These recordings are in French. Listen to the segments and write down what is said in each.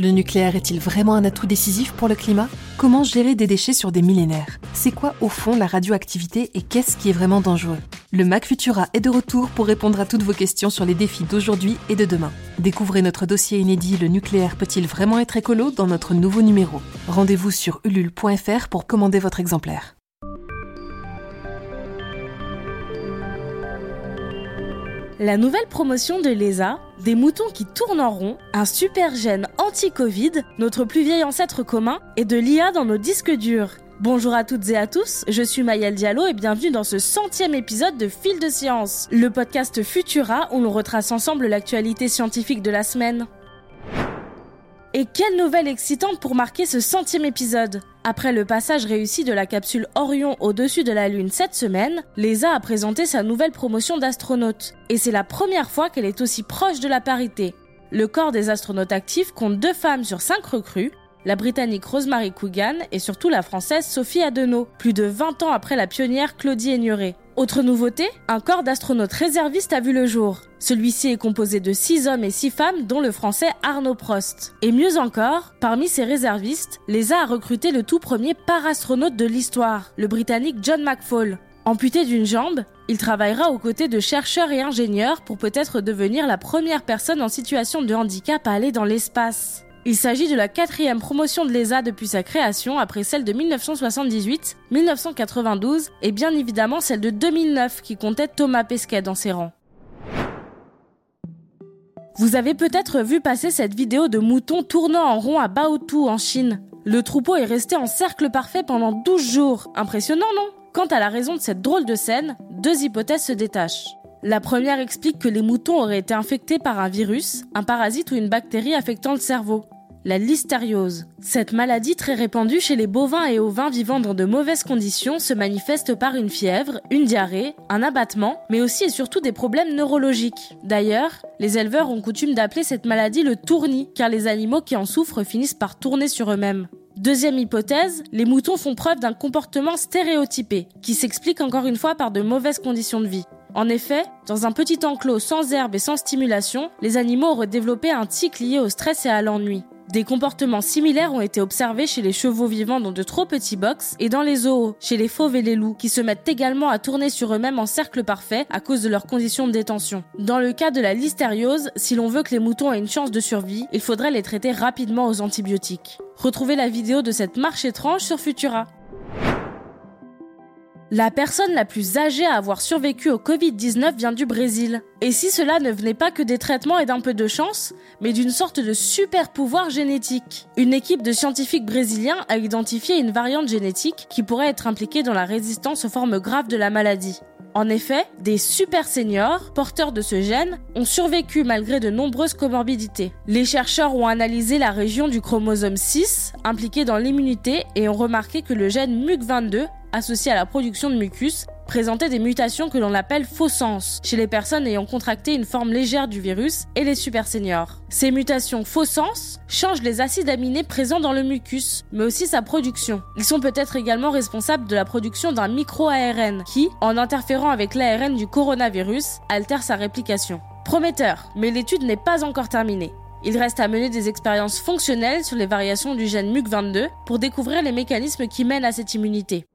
Le nucléaire est-il vraiment un atout décisif pour le climat? Comment gérer des déchets sur des millénaires? C'est quoi au fond la radioactivité et qu'est-ce qui est vraiment dangereux? Le Mac Futura est de retour pour répondre à toutes vos questions sur les défis d'aujourd'hui et de demain. Découvrez notre dossier inédit Le nucléaire peut-il vraiment être écolo dans notre nouveau numéro. Rendez-vous sur ulule.fr pour commander votre exemplaire. La nouvelle promotion de l'ESA, des moutons qui tournent en rond, un super gène anti-Covid, notre plus vieil ancêtre commun, et de l'IA dans nos disques durs. Bonjour à toutes et à tous, je suis Mayel Diallo et bienvenue dans ce centième épisode de Fil de Science, le podcast Futura où l'on retrace ensemble l'actualité scientifique de la semaine. Et quelle nouvelle excitante pour marquer ce centième épisode Après le passage réussi de la capsule Orion au-dessus de la Lune cette semaine, l'ESA a présenté sa nouvelle promotion d'astronautes. Et c'est la première fois qu'elle est aussi proche de la parité. Le corps des astronautes actifs compte deux femmes sur cinq recrues, la Britannique Rosemary Coogan et surtout la Française Sophie Adenau, plus de 20 ans après la pionnière Claudie Aigneret. Autre nouveauté, un corps d'astronautes réservistes a vu le jour. Celui-ci est composé de 6 hommes et 6 femmes, dont le français Arnaud Prost. Et mieux encore, parmi ces réservistes, l'ESA a recruté le tout premier parastronaute de l'histoire, le britannique John McFall. Amputé d'une jambe, il travaillera aux côtés de chercheurs et ingénieurs pour peut-être devenir la première personne en situation de handicap à aller dans l'espace. Il s'agit de la quatrième promotion de l'ESA depuis sa création, après celle de 1978, 1992 et bien évidemment celle de 2009 qui comptait Thomas Pesquet dans ses rangs. Vous avez peut-être vu passer cette vidéo de moutons tournant en rond à Baotou en Chine. Le troupeau est resté en cercle parfait pendant 12 jours. Impressionnant, non? Quant à la raison de cette drôle de scène, deux hypothèses se détachent. La première explique que les moutons auraient été infectés par un virus, un parasite ou une bactérie affectant le cerveau. La listériose. Cette maladie très répandue chez les bovins et ovins vivant dans de mauvaises conditions se manifeste par une fièvre, une diarrhée, un abattement, mais aussi et surtout des problèmes neurologiques. D'ailleurs, les éleveurs ont coutume d'appeler cette maladie le tournis, car les animaux qui en souffrent finissent par tourner sur eux-mêmes. Deuxième hypothèse, les moutons font preuve d'un comportement stéréotypé, qui s'explique encore une fois par de mauvaises conditions de vie. En effet, dans un petit enclos sans herbe et sans stimulation, les animaux auraient développé un tic lié au stress et à l'ennui. Des comportements similaires ont été observés chez les chevaux vivant dans de trop petits box et dans les zoos, chez les fauves et les loups, qui se mettent également à tourner sur eux-mêmes en cercle parfait à cause de leurs conditions de détention. Dans le cas de la listériose, si l'on veut que les moutons aient une chance de survie, il faudrait les traiter rapidement aux antibiotiques. Retrouvez la vidéo de cette marche étrange sur Futura. La personne la plus âgée à avoir survécu au Covid-19 vient du Brésil. Et si cela ne venait pas que des traitements et d'un peu de chance, mais d'une sorte de super pouvoir génétique Une équipe de scientifiques brésiliens a identifié une variante génétique qui pourrait être impliquée dans la résistance aux formes graves de la maladie. En effet, des super seniors, porteurs de ce gène, ont survécu malgré de nombreuses comorbidités. Les chercheurs ont analysé la région du chromosome 6 impliquée dans l'immunité et ont remarqué que le gène MUC22 associés à la production de mucus présentaient des mutations que l'on appelle faux sens chez les personnes ayant contracté une forme légère du virus et les super seniors. Ces mutations faux sens changent les acides aminés présents dans le mucus, mais aussi sa production. Ils sont peut-être également responsables de la production d'un micro-ARN qui, en interférant avec l'ARN du coronavirus, altère sa réplication. Prometteur, mais l'étude n'est pas encore terminée. Il reste à mener des expériences fonctionnelles sur les variations du gène MUC22 pour découvrir les mécanismes qui mènent à cette immunité.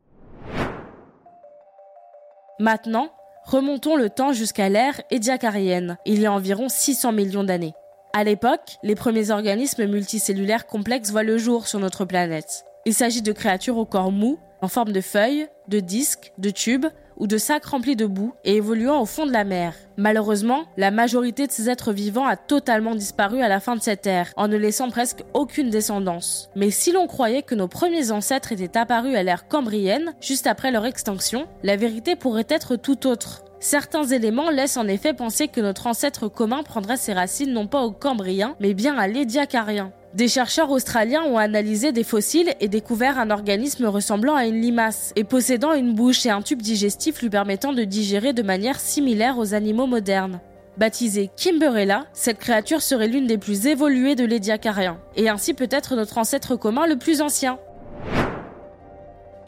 Maintenant, remontons le temps jusqu'à l'ère édiacarienne, il y a environ 600 millions d'années. À l'époque, les premiers organismes multicellulaires complexes voient le jour sur notre planète. Il s'agit de créatures au corps mou, en forme de feuilles, de disques, de tubes ou de sacs remplis de boue et évoluant au fond de la mer. Malheureusement, la majorité de ces êtres vivants a totalement disparu à la fin de cette ère, en ne laissant presque aucune descendance. Mais si l'on croyait que nos premiers ancêtres étaient apparus à l'ère cambrienne, juste après leur extinction, la vérité pourrait être tout autre. Certains éléments laissent en effet penser que notre ancêtre commun prendrait ses racines non pas au cambrien, mais bien à l'édiacarien. Des chercheurs australiens ont analysé des fossiles et découvert un organisme ressemblant à une limace et possédant une bouche et un tube digestif lui permettant de digérer de manière similaire aux animaux modernes. Baptisée Kimberella, cette créature serait l'une des plus évoluées de l'édiacarien, et ainsi peut-être notre ancêtre commun le plus ancien.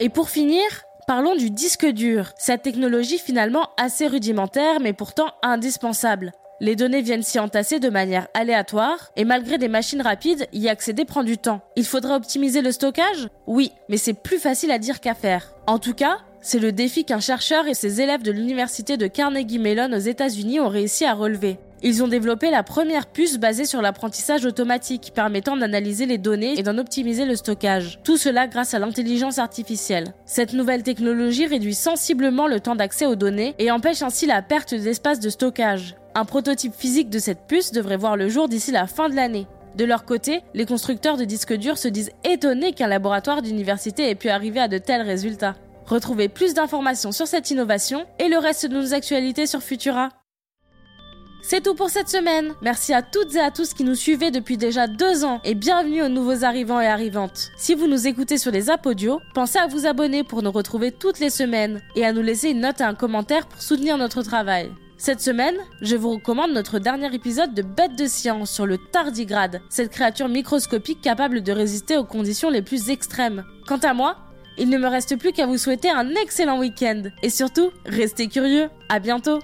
Et pour finir, parlons du disque dur, cette technologie finalement assez rudimentaire mais pourtant indispensable. Les données viennent s'y entasser de manière aléatoire, et malgré des machines rapides, y accéder prend du temps. Il faudra optimiser le stockage? Oui, mais c'est plus facile à dire qu'à faire. En tout cas, c'est le défi qu'un chercheur et ses élèves de l'université de Carnegie Mellon aux États-Unis ont réussi à relever. Ils ont développé la première puce basée sur l'apprentissage automatique, permettant d'analyser les données et d'en optimiser le stockage. Tout cela grâce à l'intelligence artificielle. Cette nouvelle technologie réduit sensiblement le temps d'accès aux données et empêche ainsi la perte d'espace de stockage. Un prototype physique de cette puce devrait voir le jour d'ici la fin de l'année. De leur côté, les constructeurs de disques durs se disent étonnés qu'un laboratoire d'université ait pu arriver à de tels résultats. Retrouvez plus d'informations sur cette innovation et le reste de nos actualités sur Futura. C'est tout pour cette semaine. Merci à toutes et à tous qui nous suivez depuis déjà deux ans et bienvenue aux nouveaux arrivants et arrivantes. Si vous nous écoutez sur les audio, pensez à vous abonner pour nous retrouver toutes les semaines et à nous laisser une note et un commentaire pour soutenir notre travail. Cette semaine, je vous recommande notre dernier épisode de Bête de science sur le tardigrade, cette créature microscopique capable de résister aux conditions les plus extrêmes. Quant à moi, il ne me reste plus qu'à vous souhaiter un excellent week-end et surtout, restez curieux. À bientôt.